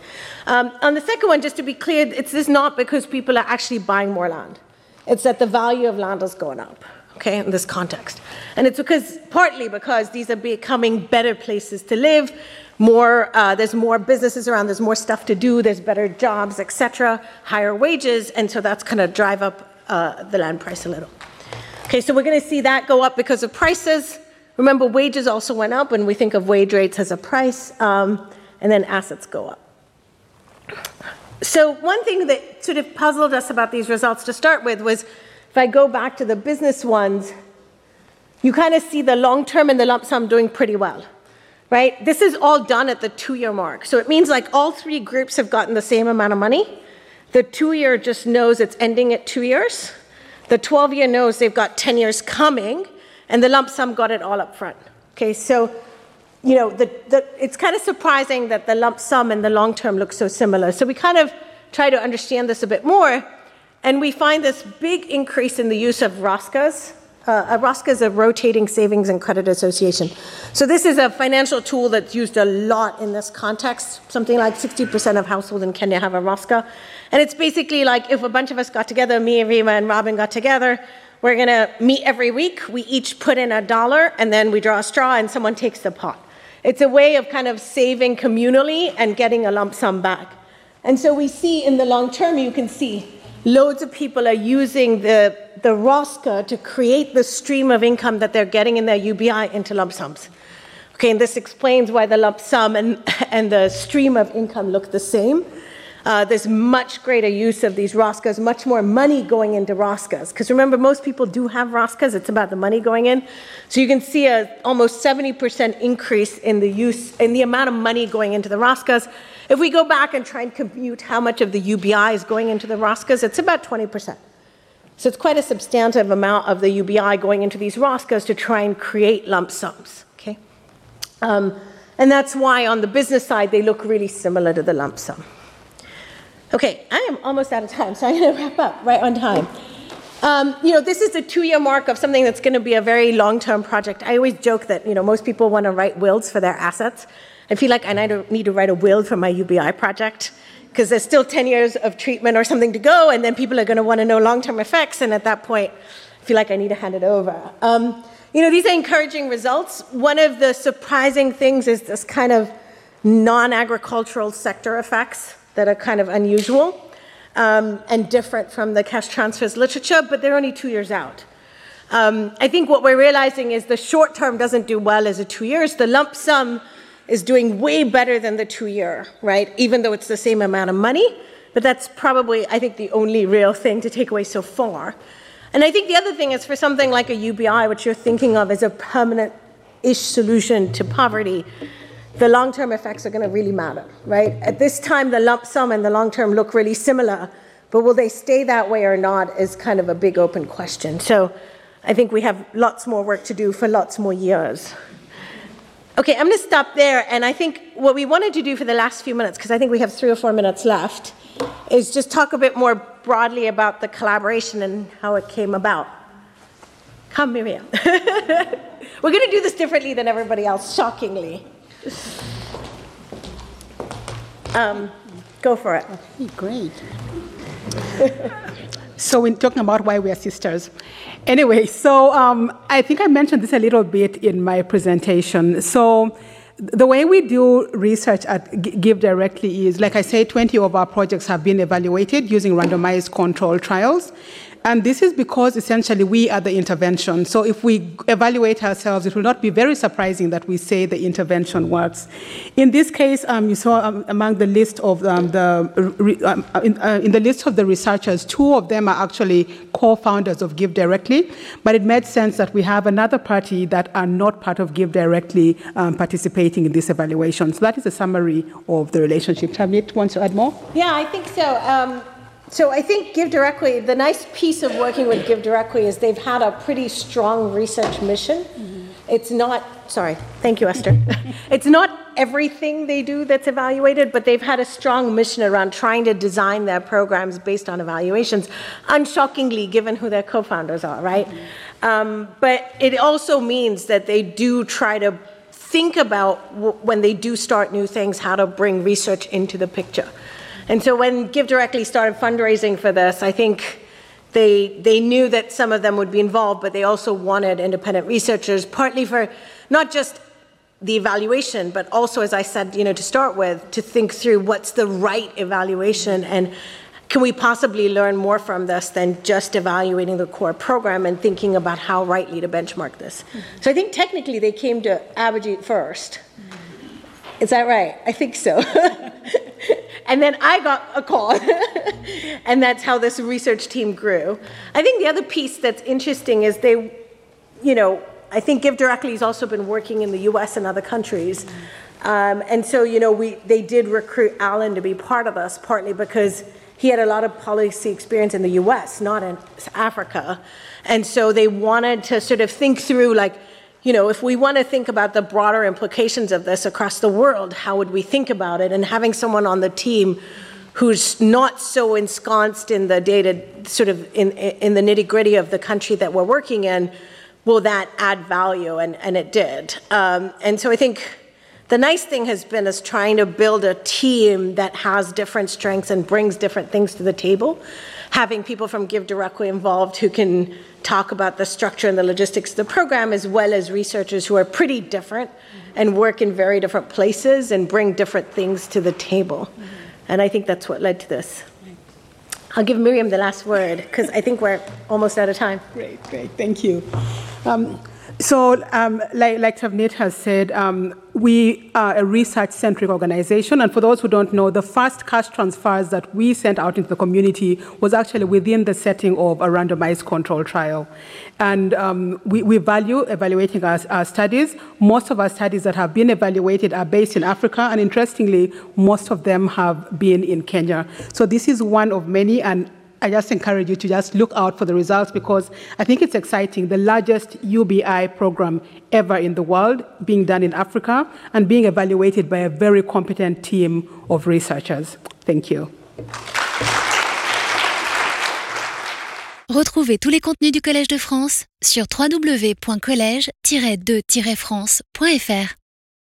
Um, on the second one, just to be clear, it's this not because people are actually buying more land. It's that the value of land is going up, okay, in this context. And it's because, partly because these are becoming better places to live, more, uh, there's more businesses around, there's more stuff to do, there's better jobs, etc., higher wages, and so that's to drive up uh, the land price a little. Okay, so we're going to see that go up because of prices. Remember, wages also went up, and we think of wage rates as a price, um, and then assets go up. So, one thing that sort of puzzled us about these results to start with was if I go back to the business ones, you kind of see the long term and the lump sum doing pretty well, right? This is all done at the two year mark. So, it means like all three groups have gotten the same amount of money. The two year just knows it's ending at two years. The 12 year knows they've got 10 years coming, and the lump sum got it all up front. Okay, so you know, the, the, it's kind of surprising that the lump sum and the long term look so similar. So we kind of try to understand this a bit more, and we find this big increase in the use of ROSCAs. Uh, a ROSCA is a rotating savings and credit association. So this is a financial tool that's used a lot in this context. Something like 60% of households in Kenya have a ROSCA. And it's basically like if a bunch of us got together, me, Rema, and Robin got together, we're going to meet every week. We each put in a dollar, and then we draw a straw, and someone takes the pot. It's a way of kind of saving communally and getting a lump sum back. And so we see in the long term, you can see loads of people are using the, the ROSCA to create the stream of income that they're getting in their UBI into lump sums. Okay, and this explains why the lump sum and, and the stream of income look the same. Uh, there's much greater use of these ROSCAs, much more money going into ROSCAs. Because remember, most people do have ROSCAs, it's about the money going in. So you can see a almost 70% increase in the use, in the amount of money going into the ROSCAs. If we go back and try and compute how much of the UBI is going into the ROSCAs, it's about 20%. So it's quite a substantive amount of the UBI going into these ROSCAs to try and create lump sums. Okay? Um, and that's why on the business side, they look really similar to the lump sum. Okay, I am almost out of time, so I'm going to wrap up right on time. Um, you know, this is the two-year mark of something that's going to be a very long-term project. I always joke that, you know, most people want to write wills for their assets. I feel like I need to write a will for my UBI project because there's still 10 years of treatment or something to go, and then people are going to want to know long-term effects, and at that point, I feel like I need to hand it over. Um, you know, these are encouraging results. One of the surprising things is this kind of non-agricultural sector effects that are kind of unusual um, and different from the cash transfers literature, but they're only two years out. Um, I think what we're realizing is the short term doesn't do well as a two years. The lump sum is doing way better than the two year, right? Even though it's the same amount of money. But that's probably, I think, the only real thing to take away so far. And I think the other thing is for something like a UBI, which you're thinking of as a permanent ish solution to poverty, the long term effects are going to really matter, right? At this time, the lump sum and the long term look really similar, but will they stay that way or not is kind of a big open question. So I think we have lots more work to do for lots more years. Okay, I'm going to stop there. And I think what we wanted to do for the last few minutes, because I think we have three or four minutes left, is just talk a bit more broadly about the collaboration and how it came about. Come, Miriam. We're going to do this differently than everybody else, shockingly. Um, go for it. Great. so we're talking about why we are sisters. Anyway, so um, I think I mentioned this a little bit in my presentation. So the way we do research at Give Directly is, like I said, 20 of our projects have been evaluated using randomized control trials. And this is because essentially we are the intervention. So if we evaluate ourselves, it will not be very surprising that we say the intervention works. In this case, um, you saw um, among the list of um, the um, in, uh, in, the list of the researchers, two of them are actually co-founders of Give Directly. But it made sense that we have another party that are not part of Give Directly um, participating in this evaluation. So that is a summary of the relationship. Tavneet want to add more? Yeah, I think so. So I think Give Directly, the nice piece of working with Give Directly is they've had a pretty strong research mission. Mm-hmm. It's not, sorry, thank you, Esther. it's not everything they do that's evaluated, but they've had a strong mission around trying to design their programs based on evaluations, unshockingly, given who their co founders are, right? Mm-hmm. Um, but it also means that they do try to think about w- when they do start new things, how to bring research into the picture. And so when Give Directly started fundraising for this, I think they, they knew that some of them would be involved, but they also wanted independent researchers, partly for not just the evaluation, but also, as I said, you know, to start with, to think through what's the right evaluation and can we possibly learn more from this than just evaluating the core program and thinking about how rightly to benchmark this? Mm-hmm. So I think technically they came to Abhijit 1st Is that right? I think so. And then I got a call. and that's how this research team grew. I think the other piece that's interesting is they, you know, I think Give Directly has also been working in the US and other countries. Um, and so, you know, we, they did recruit Alan to be part of us, partly because he had a lot of policy experience in the US, not in Africa. And so they wanted to sort of think through, like, you know, if we want to think about the broader implications of this across the world, how would we think about it? And having someone on the team who's not so ensconced in the data, sort of in, in the nitty gritty of the country that we're working in, will that add value? And, and it did. Um, and so I think the nice thing has been is trying to build a team that has different strengths and brings different things to the table. Having people from Give Directly involved who can talk about the structure and the logistics of the program, as well as researchers who are pretty different and work in very different places and bring different things to the table. And I think that's what led to this. I'll give Miriam the last word because I think we're almost out of time. Great, great. Thank you. Um, so, um, like, like Tavneet has said, um, we are a research centric organization. And for those who don't know, the first cash transfers that we sent out into the community was actually within the setting of a randomized control trial. And um, we, we, value evaluating our, our, studies. Most of our studies that have been evaluated are based in Africa. And interestingly, most of them have been in Kenya. So, this is one of many. And I just encourage you to just look out for the results because I think it's exciting. The largest UBI program ever in the world being done in Africa and being evaluated by a very competent team of researchers. Thank you. Retrouvez tous les contenus du Collège de France sur www.colège-2-france.fr.